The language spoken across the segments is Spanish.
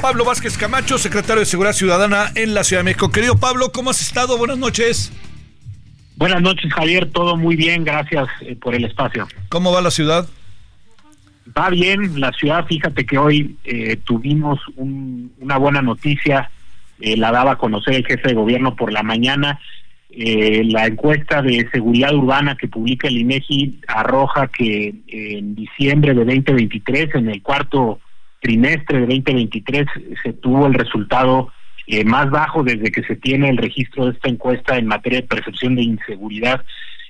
Pablo Vázquez Camacho, secretario de Seguridad Ciudadana en la Ciudad de México. Querido Pablo, ¿cómo has estado? Buenas noches. Buenas noches, Javier. Todo muy bien, gracias eh, por el espacio. ¿Cómo va la ciudad? Va bien, la ciudad, fíjate que hoy eh, tuvimos un- una buena noticia, eh, la daba a conocer el jefe de gobierno por la mañana. Eh, la encuesta de seguridad urbana que publica el INEGI arroja que en diciembre de 2023, en el cuarto trimestre de 2023, se tuvo el resultado eh, más bajo desde que se tiene el registro de esta encuesta en materia de percepción de inseguridad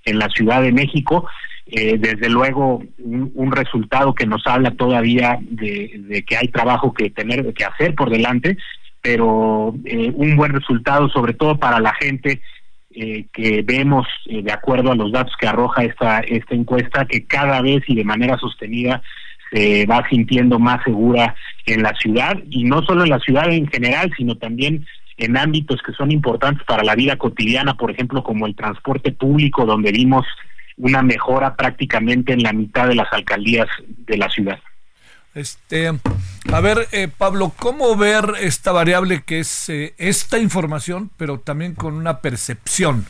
en la Ciudad de México. Eh, desde luego, un, resultado que nos habla todavía de, que hay trabajo que tener que hacer por delante, pero eh, un buen resultado, sobre todo para la gente eh, que vemos, de acuerdo a los datos que arroja esta, esta encuesta, que cada vez y de manera sostenida se va sintiendo más segura en la ciudad, y no solo en la ciudad en general, sino también en ámbitos que son importantes para la vida cotidiana, por ejemplo, como el transporte público, donde vimos una mejora prácticamente en la mitad de las alcaldías de la ciudad. Este, a ver, eh, Pablo, ¿cómo ver esta variable que es eh, esta información, pero también con una percepción?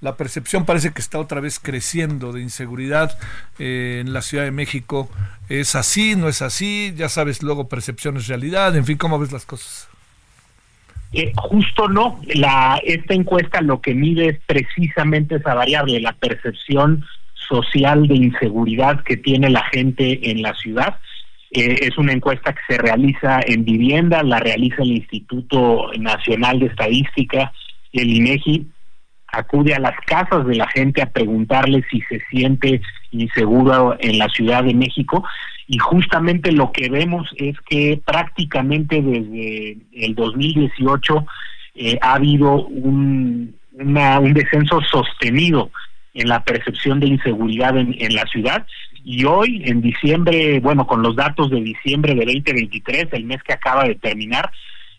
La percepción parece que está otra vez creciendo de inseguridad eh, en la Ciudad de México. ¿Es así? ¿No es así? Ya sabes, luego percepción es realidad. En fin, ¿cómo ves las cosas? Eh, justo no, la, esta encuesta lo que mide es precisamente esa variable, la percepción social de inseguridad que tiene la gente en la ciudad. Eh, es una encuesta que se realiza en vivienda, la realiza el Instituto Nacional de Estadística, el INEGI, acude a las casas de la gente a preguntarle si se siente inseguro en la Ciudad de México. Y justamente lo que vemos es que prácticamente desde el 2018 eh, ha habido un, una- un descenso sostenido en la percepción de inseguridad en, en la ciudad. Y hoy en diciembre, bueno, con los datos de diciembre de 2023, el mes que acaba de terminar,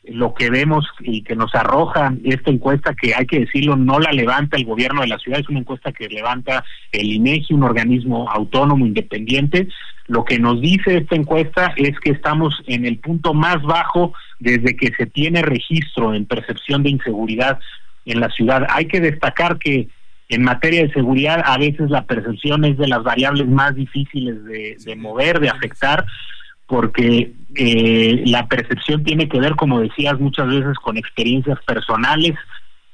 lo que vemos y que nos arroja esta encuesta, que hay que decirlo, no la levanta el gobierno de la ciudad, es una encuesta que levanta el INEGI, un organismo autónomo independiente. Lo que nos dice esta encuesta es que estamos en el punto más bajo desde que se tiene registro en percepción de inseguridad en la ciudad. Hay que destacar que en materia de seguridad a veces la percepción es de las variables más difíciles de, de mover, de afectar, porque eh, la percepción tiene que ver, como decías, muchas veces con experiencias personales,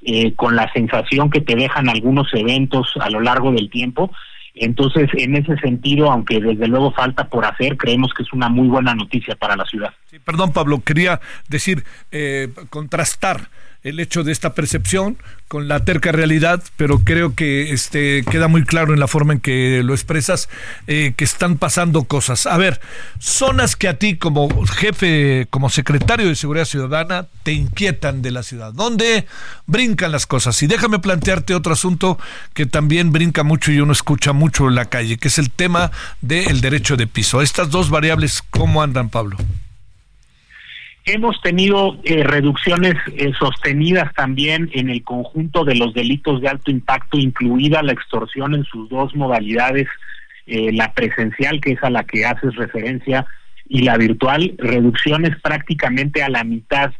eh, con la sensación que te dejan algunos eventos a lo largo del tiempo. Entonces, en ese sentido, aunque desde luego falta por hacer, creemos que es una muy buena noticia para la ciudad. Perdón, Pablo, quería decir, eh, contrastar el hecho de esta percepción con la terca realidad, pero creo que este queda muy claro en la forma en que lo expresas eh, que están pasando cosas. A ver, zonas que a ti como jefe, como secretario de Seguridad Ciudadana, te inquietan de la ciudad, ¿dónde brincan las cosas? Y déjame plantearte otro asunto que también brinca mucho y uno escucha mucho en la calle, que es el tema del derecho de piso. Estas dos variables, ¿cómo andan, Pablo? Hemos tenido eh, reducciones eh, sostenidas también en el conjunto de los delitos de alto impacto, incluida la extorsión en sus dos modalidades, eh, la presencial, que es a la que haces referencia, y la virtual, reducciones prácticamente a la mitad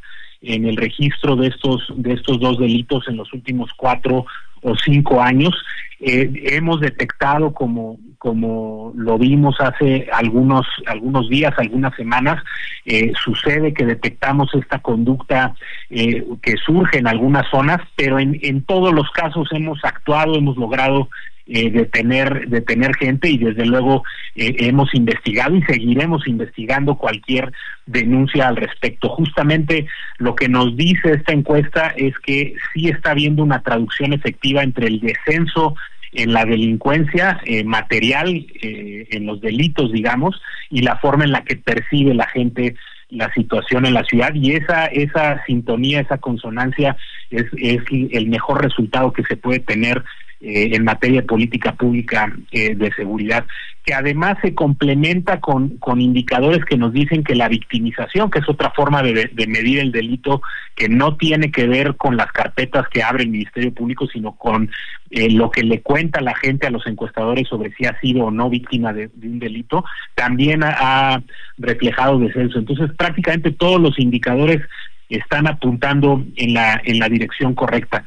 en el registro de estos de estos dos delitos en los últimos cuatro o cinco años. Eh, hemos detectado como como lo vimos hace algunos algunos días, algunas semanas, eh, sucede que detectamos esta conducta eh, que surge en algunas zonas, pero en, en todos los casos hemos actuado, hemos logrado eh, detener, detener gente y desde luego eh, hemos investigado y seguiremos investigando cualquier denuncia al respecto. Justamente lo que nos dice esta encuesta es que sí está habiendo una traducción efectiva entre el descenso en la delincuencia eh, material, eh, en los delitos, digamos, y la forma en la que percibe la gente la situación en la ciudad y esa esa sintonía, esa consonancia es, es el mejor resultado que se puede tener eh, en materia de política pública eh, de seguridad, que además se complementa con, con indicadores que nos dicen que la victimización, que es otra forma de, de medir el delito, que no tiene que ver con las carpetas que abre el Ministerio Público, sino con eh, lo que le cuenta la gente a los encuestadores sobre si ha sido o no víctima de, un delito, también ha, ha reflejado descenso. Entonces, prácticamente todos los indicadores están apuntando en la en la dirección correcta.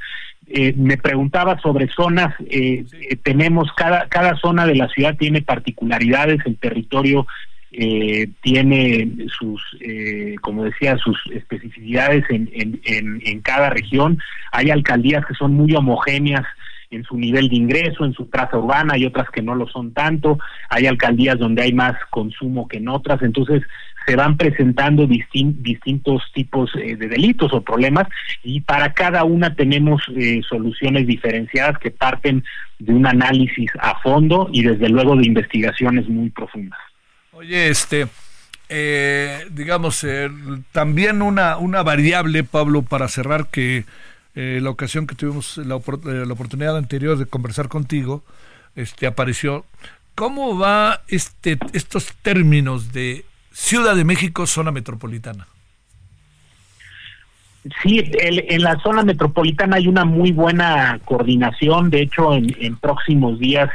Eh, me preguntaba sobre zonas, eh, eh, tenemos cada, cada zona de la ciudad tiene particularidades, el territorio eh, tiene sus, eh, como decía, sus especificidades en, en, en, en cada región, hay alcaldías que son muy homogéneas en su nivel de ingreso, en su traza urbana, hay otras que no lo son tanto, hay alcaldías donde hay más consumo que en otras, entonces se van presentando distin distintos tipos eh, de delitos o problemas y para cada una tenemos eh, soluciones diferenciadas que parten de un análisis a fondo y desde luego de investigaciones muy profundas. Oye, este, eh, digamos, eh, también una, una variable, Pablo, para cerrar, que eh, la ocasión que tuvimos la, eh, la, oportunidad anterior de conversar contigo, este, apareció. ¿Cómo va este, estos términos de Ciudad de México, zona metropolitana? Sí, el, en la zona metropolitana hay una muy buena coordinación. De hecho, en, próximos días,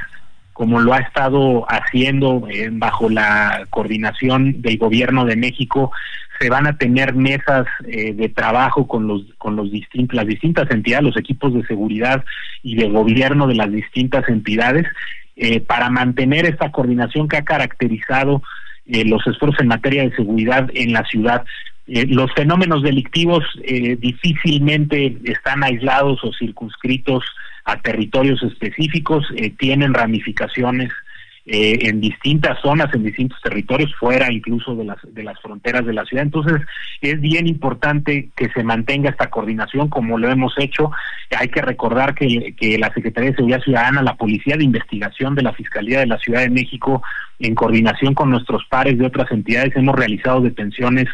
como lo ha estado haciendo eh, bajo la coordinación del Gobierno de México, se van a tener mesas eh, de trabajo con los con los distintos las distintas entidades, los equipos de seguridad y de gobierno de las distintas entidades eh, para mantener esta coordinación que ha caracterizado eh, los esfuerzos en materia de seguridad en la ciudad. Eh, los fenómenos delictivos eh, difícilmente están aislados o circunscritos a territorios específicos, eh, tienen ramificaciones eh, en distintas zonas, en distintos territorios, fuera incluso de las, de las fronteras de la ciudad. Entonces, es bien importante que se mantenga esta coordinación como lo hemos hecho. Hay que recordar que, que la Secretaría de Seguridad Ciudadana, la Policía de Investigación de la Fiscalía de la Ciudad de México, en coordinación con nuestros pares de otras entidades, hemos realizado detenciones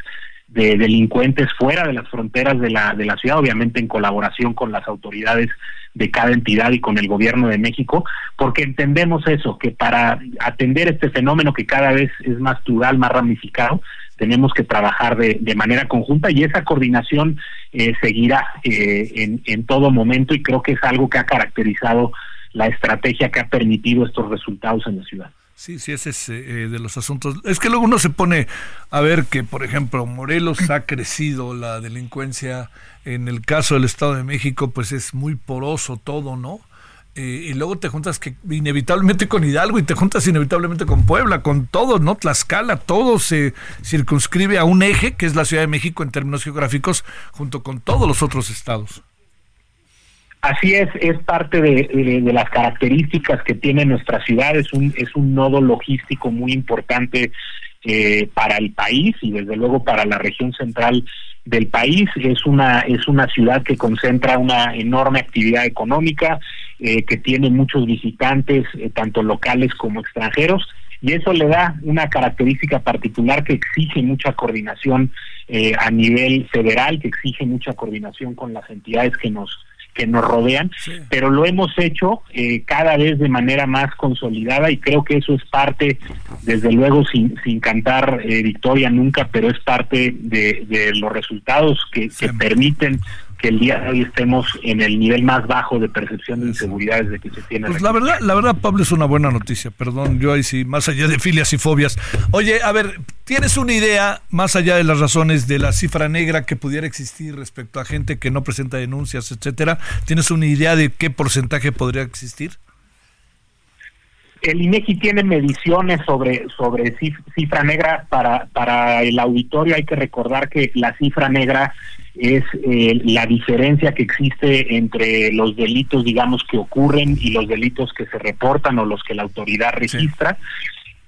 de delincuentes fuera de las fronteras de la de la ciudad, obviamente en colaboración con las autoridades de cada entidad y con el gobierno de México, porque entendemos eso, que para atender este fenómeno que cada vez es más plural, más ramificado, tenemos que trabajar de, manera conjunta y esa coordinación eh, seguirá eh, en, en todo momento y creo que es algo que ha caracterizado la estrategia que ha permitido estos resultados en la ciudad. Sí, sí, ese es eh, de los asuntos. Es que luego uno se pone a ver que, por ejemplo, Morelos ha crecido la delincuencia. En el caso del Estado de México, pues es muy poroso todo, ¿no? Eh, y luego te juntas que inevitablemente con Hidalgo y te juntas inevitablemente con Puebla, con todos, ¿no? Tlaxcala, todo se circunscribe a un eje que es la Ciudad de México en términos geográficos, junto con todos los otros estados. Así es, es parte de, las características que tiene nuestra ciudad, es un, es un nodo logístico muy importante eh, para el país y desde luego para la región central del país. Es una, es una ciudad que concentra una enorme actividad económica, eh, que tiene muchos visitantes, eh, tanto locales como extranjeros, y eso le da una característica particular que exige mucha coordinación eh, a nivel federal, que exige mucha coordinación con las entidades que nos que nos rodean, sí. pero lo hemos hecho eh, cada vez de manera más consolidada y creo que eso es parte, desde luego sin, sin cantar eh, victoria nunca, pero es parte de, de los resultados que, sí. que permiten que el día de hoy estemos en el nivel más bajo de percepción de inseguridades de que se tiene. Pues la verdad, la verdad, Pablo, es una buena noticia. Perdón, yo ahí sí, más allá de filias y fobias. Oye, a ver, ¿tienes una idea, más allá de las razones de la cifra negra que pudiera existir respecto a gente que no presenta denuncias, etcétera? ¿Tienes una idea de qué porcentaje podría existir? El INEGI tiene mediciones sobre sobre cifra negra para para el auditorio. Hay que recordar que la cifra negra es eh, la diferencia que existe entre los delitos digamos que ocurren y los delitos que se reportan o los que la autoridad registra.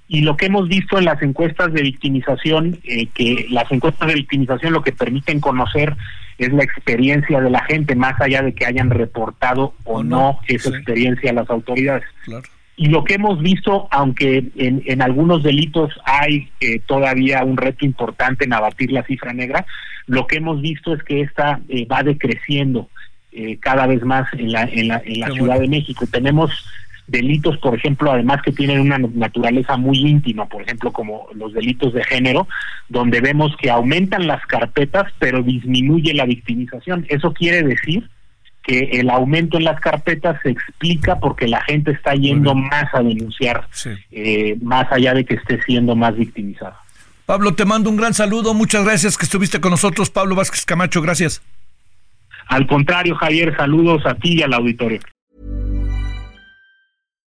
Y lo que hemos visto en las encuestas de victimización eh, que las encuestas de victimización lo que permiten conocer es la experiencia de la gente más allá de que hayan reportado o, no, esa experiencia a las autoridades. Claro y lo que hemos visto, aunque en, en algunos delitos hay eh, todavía un reto importante en abatir la cifra negra, lo que hemos visto es que esta eh, va decreciendo eh, cada vez más en la, en la, en la Ciudad de México. Tenemos delitos, por ejemplo, además que tienen una naturaleza muy íntima, por ejemplo, como los delitos de género, donde vemos que aumentan las carpetas, pero disminuye la victimización. Eso quiere decir que el aumento en las carpetas se explica porque la gente está yendo más a denunciar, eh, más allá de que esté siendo más victimizada. Pablo, te mando un gran saludo, muchas gracias que estuviste con nosotros, Pablo Vázquez Camacho, gracias. Al contrario, Javier, saludos a ti y al auditorio.